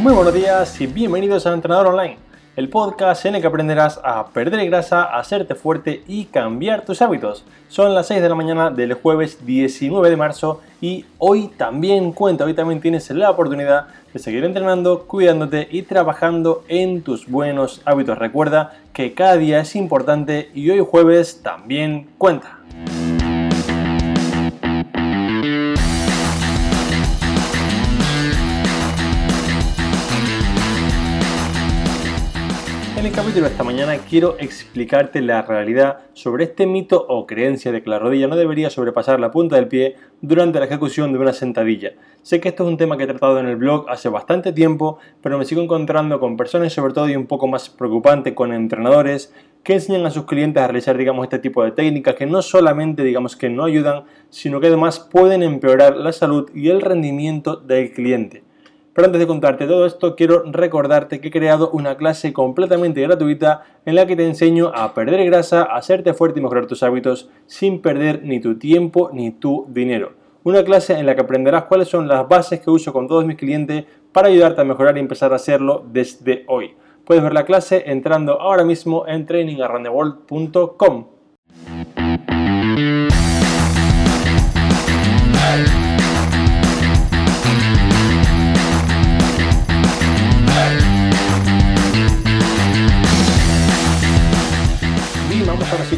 Muy buenos días y bienvenidos a Entrenador Online, el podcast en el que aprenderás a perder grasa, a hacerte fuerte y cambiar tus hábitos. Son las 6 de la mañana del jueves 19 de marzo y hoy también cuenta, hoy también tienes la oportunidad de seguir entrenando, cuidándote y trabajando en tus buenos hábitos. Recuerda que cada día es importante y hoy jueves también cuenta. El capítulo de esta mañana quiero explicarte la realidad sobre este mito o creencia de que la rodilla no debería sobrepasar la punta del pie durante la ejecución de una sentadilla. Sé que esto es un tema que he tratado en el blog hace bastante tiempo, pero me sigo encontrando con personas sobre todo y un poco más preocupante con entrenadores que enseñan a sus clientes a realizar digamos este tipo de técnicas que no solamente digamos que no ayudan, sino que además pueden empeorar la salud y el rendimiento del cliente. Pero antes de contarte todo esto, quiero recordarte que he creado una clase completamente gratuita en la que te enseño a perder grasa, a hacerte fuerte y mejorar tus hábitos sin perder ni tu tiempo ni tu dinero. Una clase en la que aprenderás cuáles son las bases que uso con todos mis clientes para ayudarte a mejorar y empezar a hacerlo desde hoy. Puedes ver la clase entrando ahora mismo en trainingaroundtheworld.com.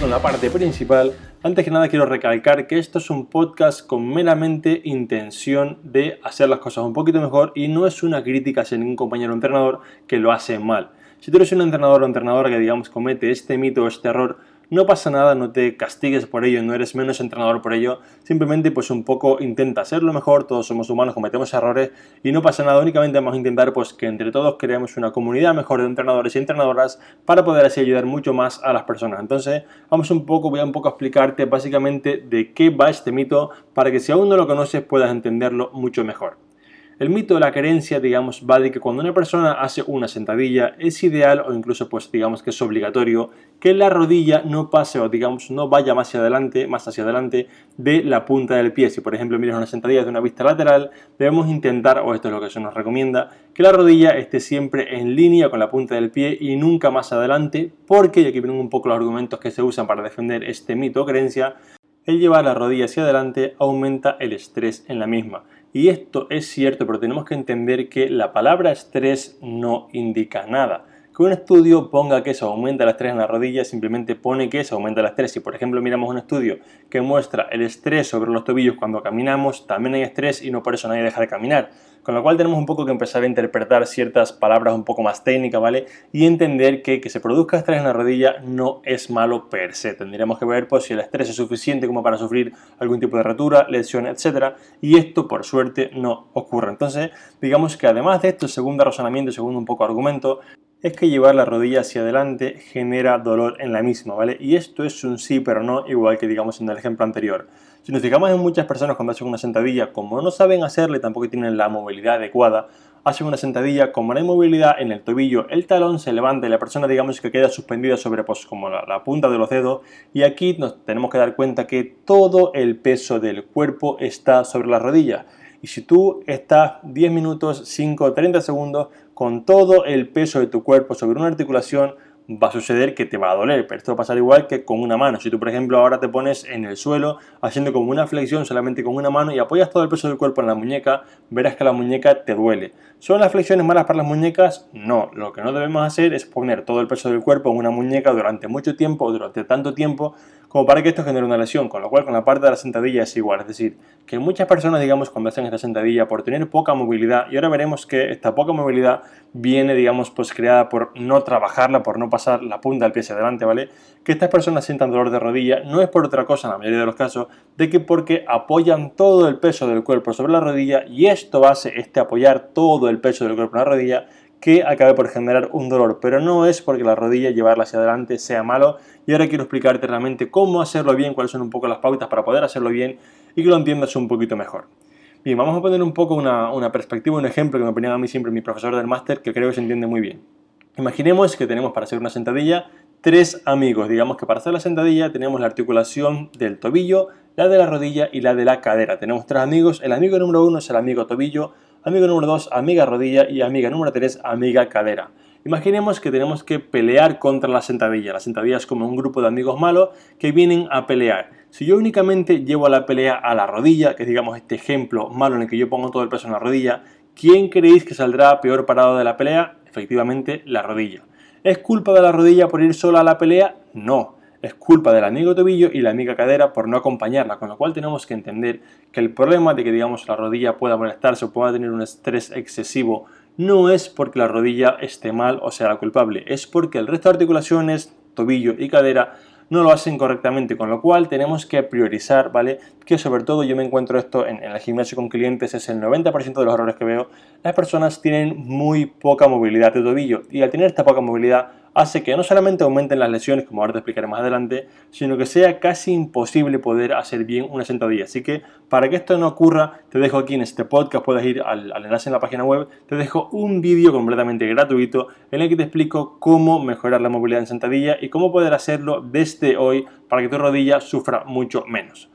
con la parte principal, antes que nada quiero recalcar que esto es un podcast con meramente intención de hacer las cosas un poquito mejor y no es una crítica hacia ningún compañero entrenador que lo hace mal. Si tú eres un entrenador o entrenadora que digamos comete este mito o este error, no pasa nada, no te castigues por ello, no eres menos entrenador por ello, simplemente pues un poco intenta hacerlo mejor, todos somos humanos, cometemos errores y no pasa nada, únicamente vamos a intentar pues que entre todos creemos una comunidad mejor de entrenadores y entrenadoras para poder así ayudar mucho más a las personas. Entonces, vamos un poco, voy a un poco explicarte básicamente de qué va este mito para que si aún no lo conoces puedas entenderlo mucho mejor. El mito de la creencia, digamos, va de que cuando una persona hace una sentadilla es ideal o incluso pues digamos que es obligatorio que la rodilla no pase o digamos no vaya más hacia adelante, más hacia adelante de la punta del pie. Si por ejemplo miras una sentadilla de una vista lateral, debemos intentar, o esto es lo que se nos recomienda, que la rodilla esté siempre en línea con la punta del pie y nunca más adelante, porque, y aquí vienen un poco los argumentos que se usan para defender este mito o creencia, el llevar la rodilla hacia adelante aumenta el estrés en la misma. Y esto es cierto, pero tenemos que entender que la palabra estrés no indica nada. Que un estudio ponga que se aumenta el estrés en la rodilla simplemente pone que se aumenta el estrés. Si por ejemplo miramos un estudio que muestra el estrés sobre los tobillos cuando caminamos, también hay estrés y no por eso nadie deja de caminar. Con lo cual tenemos un poco que empezar a interpretar ciertas palabras un poco más técnicas, ¿vale? Y entender que que se produzca estrés en la rodilla no es malo per se. Tendríamos que ver pues, si el estrés es suficiente como para sufrir algún tipo de rotura, lesión, etc. Y esto, por suerte, no ocurre. Entonces, digamos que además de esto, segundo razonamiento, segundo un poco argumento, es que llevar la rodilla hacia adelante genera dolor en la misma, ¿vale? Y esto es un sí pero no, igual que digamos en el ejemplo anterior. Si nos fijamos en muchas personas cuando hacen una sentadilla, como no saben hacerle, tampoco tienen la movilidad adecuada, hacen una sentadilla, como no hay movilidad en el tobillo, el talón se levanta y la persona digamos que queda suspendida sobre pues, como la, la punta de los dedos y aquí nos tenemos que dar cuenta que todo el peso del cuerpo está sobre la rodilla. Y si tú estás 10 minutos, 5, 30 segundos con todo el peso de tu cuerpo sobre una articulación, va a suceder que te va a doler, pero esto va a pasar igual que con una mano. Si tú, por ejemplo, ahora te pones en el suelo haciendo como una flexión solamente con una mano y apoyas todo el peso del cuerpo en la muñeca, verás que la muñeca te duele. ¿Son las flexiones malas para las muñecas? No, lo que no debemos hacer es poner todo el peso del cuerpo en una muñeca durante mucho tiempo o durante tanto tiempo como para que esto genere una lesión, con lo cual con la parte de la sentadilla es igual, es decir, que muchas personas, digamos, cuando hacen esta sentadilla por tener poca movilidad, y ahora veremos que esta poca movilidad viene, digamos, pues creada por no trabajarla, por no pasar la punta del pie hacia adelante, ¿vale? Que estas personas sientan dolor de rodilla no es por otra cosa, en la mayoría de los casos, de que porque apoyan todo el peso del cuerpo sobre la rodilla y esto hace, este apoyar todo el peso del cuerpo en la rodilla, que acabe por generar un dolor, pero no es porque la rodilla llevarla hacia adelante sea malo. Y ahora quiero explicarte realmente cómo hacerlo bien, cuáles son un poco las pautas para poder hacerlo bien y que lo entiendas un poquito mejor. Bien, vamos a poner un poco una, una perspectiva, un ejemplo que me ponía a mí siempre mi profesor del máster, que creo que se entiende muy bien. Imaginemos que tenemos para hacer una sentadilla tres amigos. Digamos que para hacer la sentadilla tenemos la articulación del tobillo, la de la rodilla y la de la cadera. Tenemos tres amigos. El amigo número uno es el amigo tobillo, amigo número 2, amiga rodilla y amiga número 3, amiga cadera. Imaginemos que tenemos que pelear contra la sentadilla. La sentadilla es como un grupo de amigos malos que vienen a pelear. Si yo únicamente llevo la pelea a la rodilla, que es digamos este ejemplo malo en el que yo pongo todo el peso en la rodilla, ¿quién creéis que saldrá peor parado de la pelea? Efectivamente, la rodilla. ¿Es culpa de la rodilla por ir sola a la pelea? No. Es culpa del amigo tobillo y la amiga cadera por no acompañarla, con lo cual tenemos que entender que el problema de que digamos la rodilla pueda molestarse o pueda tener un estrés excesivo no es porque la rodilla esté mal o sea la culpable, es porque el resto de articulaciones, tobillo y cadera no lo hacen correctamente, con lo cual tenemos que priorizar, ¿vale? Que sobre todo yo me encuentro esto en, en el gimnasio con clientes, es el 90% de los errores que veo, las personas tienen muy poca movilidad de tobillo y al tener esta poca movilidad hace que no solamente aumenten las lesiones, como ahora te explicaré más adelante, sino que sea casi imposible poder hacer bien una sentadilla. Así que para que esto no ocurra, te dejo aquí en este podcast, puedes ir al, enlace en la página web, te dejo un vídeo completamente gratuito en el que te explico cómo mejorar la movilidad en sentadilla y cómo poder hacerlo desde hoy para que tu rodilla sufra mucho menos.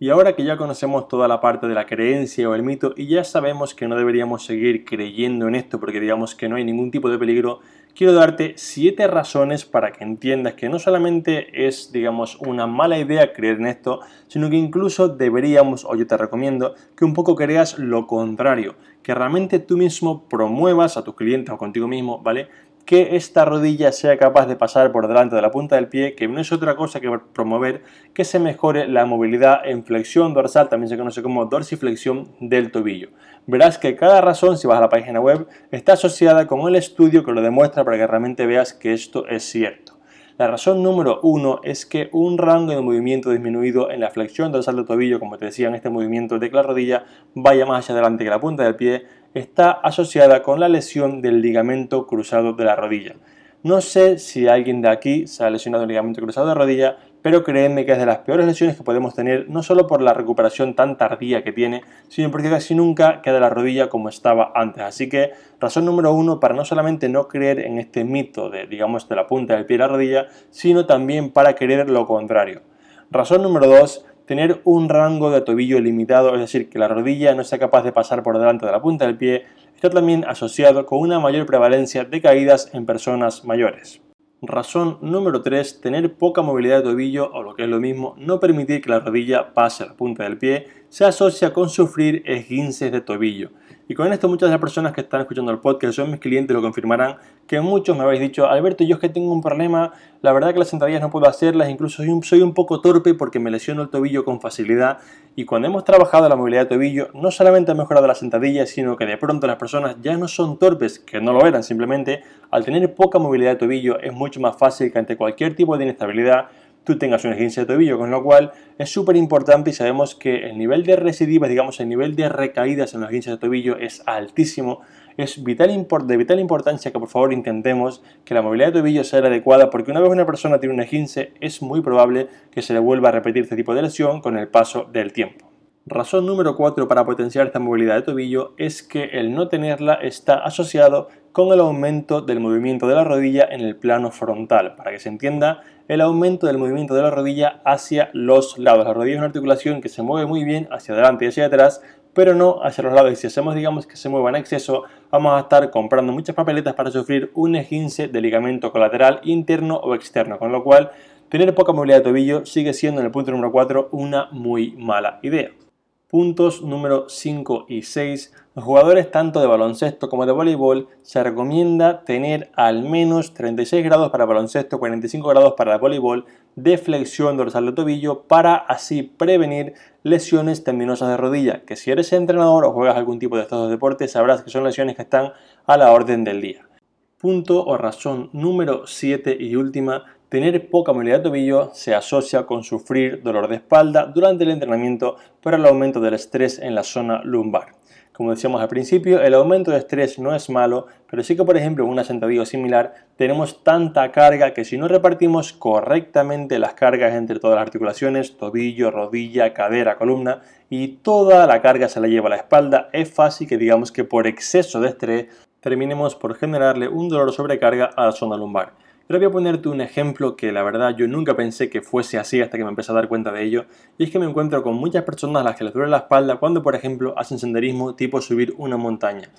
Y ahora que ya conocemos toda la parte de la creencia o el mito y ya sabemos que no deberíamos seguir creyendo en esto porque digamos que no hay ningún tipo de peligro, quiero darte siete razones para que entiendas que no solamente es, digamos, una mala idea creer en esto, sino que incluso deberíamos, o yo te recomiendo, que un poco creas lo contrario, que realmente tú mismo promuevas a tus clientes o contigo mismo, ¿vale? Que esta rodilla sea capaz de pasar por delante de la punta del pie, que no es otra cosa que promover que se mejore la movilidad en flexión dorsal, también se conoce como dorsiflexión del tobillo. Verás que cada razón, si vas a la página web, está asociada con el estudio que lo demuestra para que realmente veas que esto es cierto. La razón número uno es que un rango de movimiento disminuido en la flexión dorsal del tobillo, como te decía en este movimiento de que la rodilla vaya más hacia adelante que la punta del pie, está asociada con la lesión del ligamento cruzado de la rodilla. No sé si alguien de aquí se ha lesionado el ligamento cruzado de rodilla, pero créeme que es de las peores lesiones que podemos tener, no solo por la recuperación tan tardía que tiene, sino porque casi nunca queda la rodilla como estaba antes. Así que razón número uno para no solamente no creer en este mito de, digamos, de la punta del pie y la rodilla, sino también para creer lo contrario. Razón número dos, tener un rango de tobillo limitado, es decir, que la rodilla no sea capaz de pasar por delante de la punta del pie, está también asociado con una mayor prevalencia de caídas en personas mayores. Razón número 3. Tener poca movilidad de tobillo o lo que es lo mismo, no permitir que la rodilla pase a la punta del pie, se asocia con sufrir esguinces de tobillo. Y con esto muchas de las personas que están escuchando el podcast, son mis clientes, lo confirmarán, que muchos me habéis dicho, Alberto, yo es que tengo un problema, la verdad que las sentadillas no puedo hacerlas, incluso soy un, poco torpe porque me lesiono el tobillo con facilidad. Y cuando hemos trabajado la movilidad de tobillo, no solamente ha mejorado las sentadillas, sino que de pronto las personas ya no son torpes, que no lo eran, simplemente al tener poca movilidad de tobillo es mucho más fácil que ante cualquier tipo de inestabilidad tú tengas un esguince de tobillo, con lo cual es súper importante y sabemos que el nivel de recidivas, digamos, el nivel de recaídas en los esguinces de tobillo es altísimo. Es vital de vital importancia que por favor intentemos que la movilidad de tobillo sea adecuada porque una vez una persona tiene un esguince es muy probable que se le vuelva a repetir este tipo de lesión con el paso del tiempo. Razón número 4 para potenciar esta movilidad de tobillo es que el no tenerla está asociado con el aumento del movimiento de la rodilla en el plano frontal. Para que se entienda, el aumento del movimiento de la rodilla hacia los lados. La rodilla es una articulación que se mueve muy bien hacia adelante y hacia atrás, pero no hacia los lados. Y si hacemos, digamos, que se mueva en exceso, vamos a estar comprando muchas papeletas para sufrir un esguince de ligamento colateral interno o externo, con lo cual tener poca movilidad de tobillo sigue siendo en el punto número 4 una muy mala idea. Puntos número 5 y 6. Los jugadores tanto de baloncesto como de voleibol se recomienda tener al menos 36 grados para baloncesto, 45 grados para el voleibol de flexión dorsal de tobillo para así prevenir lesiones tendinosas de rodilla, que si eres entrenador o juegas algún tipo de estos deportes sabrás que son lesiones que están a la orden del día. Punto o razón número 7 y última Tener poca movilidad de tobillo se asocia con sufrir dolor de espalda durante el entrenamiento por el aumento del estrés en la zona lumbar. Como decíamos al principio, el aumento de estrés no es malo, pero sí que por ejemplo en una sentadilla similar tenemos tanta carga que si no repartimos correctamente las cargas entre todas las articulaciones, tobillo, rodilla, cadera, columna, y toda la carga se la lleva a la espalda, es fácil que digamos que por exceso de estrés terminemos por generarle un dolor sobrecarga a la zona lumbar Pero voy a ponerte un ejemplo que la verdad yo nunca pensé que fuese así hasta que me empecé a dar cuenta de ello. Y es que me encuentro con muchas personas a las que les duele la espalda cuando, por ejemplo, hacen senderismo tipo subir una montaña.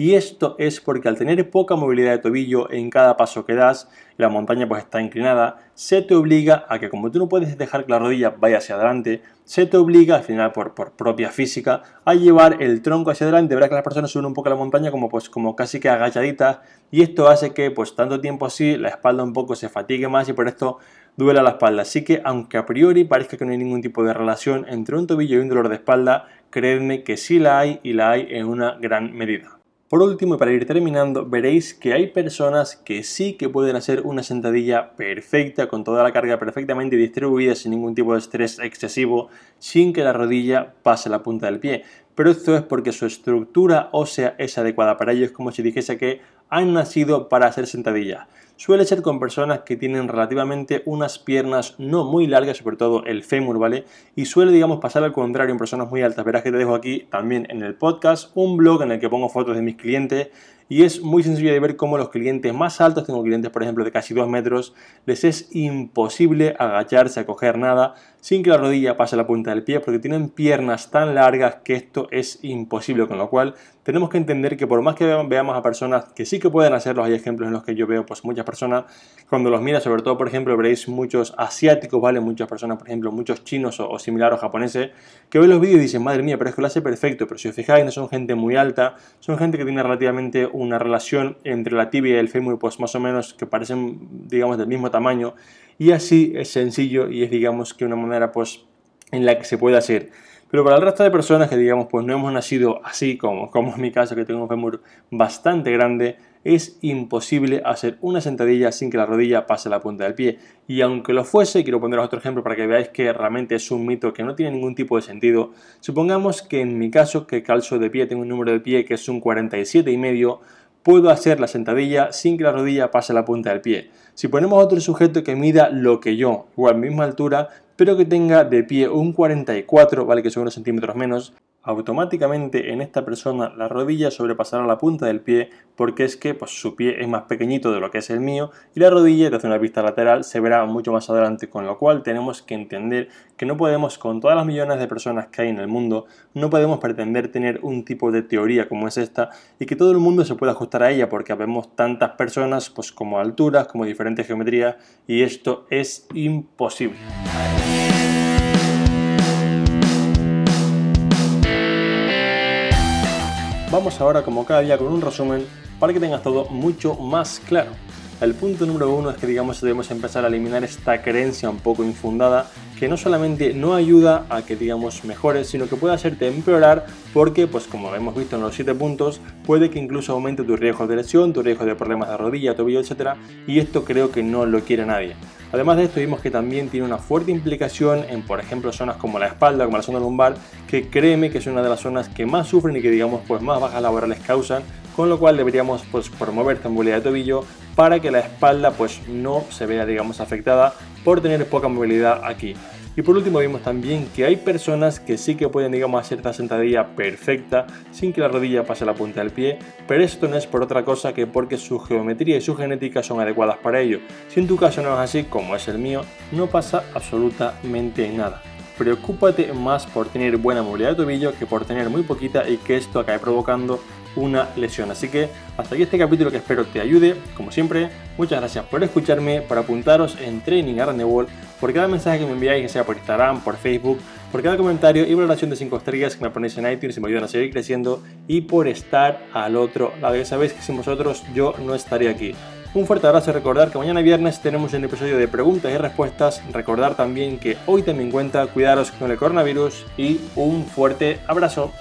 Y esto es porque al tener poca movilidad de tobillo en cada paso que das, la montaña pues está inclinada, se te obliga a que como tú no puedes dejar que la rodilla vaya hacia adelante, se te obliga al final por, por propia física a llevar el tronco hacia adelante. Verás que las personas suben un poco la montaña como pues como casi que agachaditas y esto hace que pues tanto tiempo así la espalda un poco se fatigue más y por esto duela la espalda. Así que aunque a priori parezca que no hay ningún tipo de relación entre un tobillo y un dolor de espalda, creedme que sí la hay y la hay en una gran medida. Por último, y para ir terminando, veréis que hay personas que sí que pueden hacer una sentadilla perfecta, con toda la carga perfectamente distribuida, sin ningún tipo de estrés excesivo, sin que la rodilla pase la punta del pie. Pero esto es porque su estructura ósea es adecuada para ello, es como si dijese que han nacido para hacer sentadilla suele ser con personas que tienen relativamente unas piernas no muy largas, sobre todo el fémur, ¿vale? Y suele, digamos, pasar al contrario en personas muy altas. Verás que te dejo aquí también en el podcast un blog en el que pongo fotos de mis clientes y es muy sencillo de ver cómo los clientes más altos, tengo clientes por ejemplo de casi 2 metros, les es imposible agacharse a coger nada sin que la rodilla pase a la punta del pie porque tienen piernas tan largas que esto es imposible, con lo cual tenemos que entender que por más que veamos a personas que sí que pueden hacerlo, hay ejemplos en los que yo veo pues muchas personas, cuando los mira, sobre todo por ejemplo veréis muchos asiáticos, ¿vale? Muchas personas, por ejemplo, muchos chinos o, similares o japoneses, que ven los vídeos y dicen, madre mía, pero es que lo hace perfecto, pero si os fijáis no son gente muy alta, son gente que tiene relativamente una relación entre la tibia y el fémur pues más o menos que parecen digamos del mismo tamaño y así es sencillo y es digamos que una manera pues en la que se puede hacer. Pero para el resto de personas que digamos pues no hemos nacido así como, como en mi caso que tengo un fémur bastante grande, es imposible hacer una sentadilla sin que la rodilla pase la punta del pie. Y aunque lo fuese, quiero poneros otro ejemplo para que veáis que realmente es un mito que no tiene ningún tipo de sentido. Supongamos que en mi caso, que calzo de pie, tengo un número de pie que es un 47 y medio, puedo hacer la sentadilla sin que la rodilla pase la punta del pie. Si ponemos otro sujeto que mida lo que yo, igual misma altura, pero que tenga de pie un 44, vale que son unos centímetros menos, automáticamente en esta persona la rodilla sobrepasará la punta del pie porque es que pues, su pie es más pequeñito de lo que es el mío y la rodilla desde una vista lateral se verá mucho más adelante con lo cual tenemos que entender que no podemos con todas las millones de personas que hay en el mundo no podemos pretender tener un tipo de teoría como es esta y que todo el mundo se pueda ajustar a ella porque vemos tantas personas pues como alturas como diferentes geometrías y esto es imposible. Vamos ahora como cada día con un resumen para que tengas todo mucho más claro. El punto número uno es que digamos debemos empezar a eliminar esta creencia un poco infundada que no solamente no ayuda a que digamos mejores, sino que puede hacerte empeorar porque pues como hemos visto en los 7 puntos, puede que incluso aumente tu riesgo de lesión, tu riesgo de problemas de rodilla, tobillo, etc. Y esto creo que no lo quiere nadie. Además de esto vimos que también tiene una fuerte implicación en, por ejemplo, zonas como la espalda, como la zona lumbar, que créeme que es una de las zonas que más sufren y que digamos pues más bajas laborales causan, con lo cual deberíamos pues promover movilidad de tobillo para que la espalda pues no se vea digamos afectada por tener poca movilidad aquí. Y por último vimos también que hay personas que sí que pueden digamos hacer esta sentadilla perfecta sin que la rodilla pase la punta del pie, pero esto no es por otra cosa que porque su geometría y su genética son adecuadas para ello. Si en tu caso no es así como es el mío, no pasa absolutamente nada preocúpate más por tener buena movilidad de tobillo que por tener muy poquita y que esto acabe provocando una lesión. Así que hasta aquí este capítulo que espero te ayude. Como siempre, muchas gracias por escucharme, por apuntaros en Training the World, por cada mensaje que me enviáis, que sea por Instagram, por Facebook, por cada comentario y valoración de 5 estrellas que me ponéis en iTunes y me ayudan a seguir creciendo y por estar al otro lado. Ya sabéis que sin vosotros yo no estaría aquí. Un fuerte abrazo y recordar que mañana viernes tenemos un episodio de preguntas y respuestas. Recordar también que hoy también cuenta cuidaros con el coronavirus y un fuerte abrazo.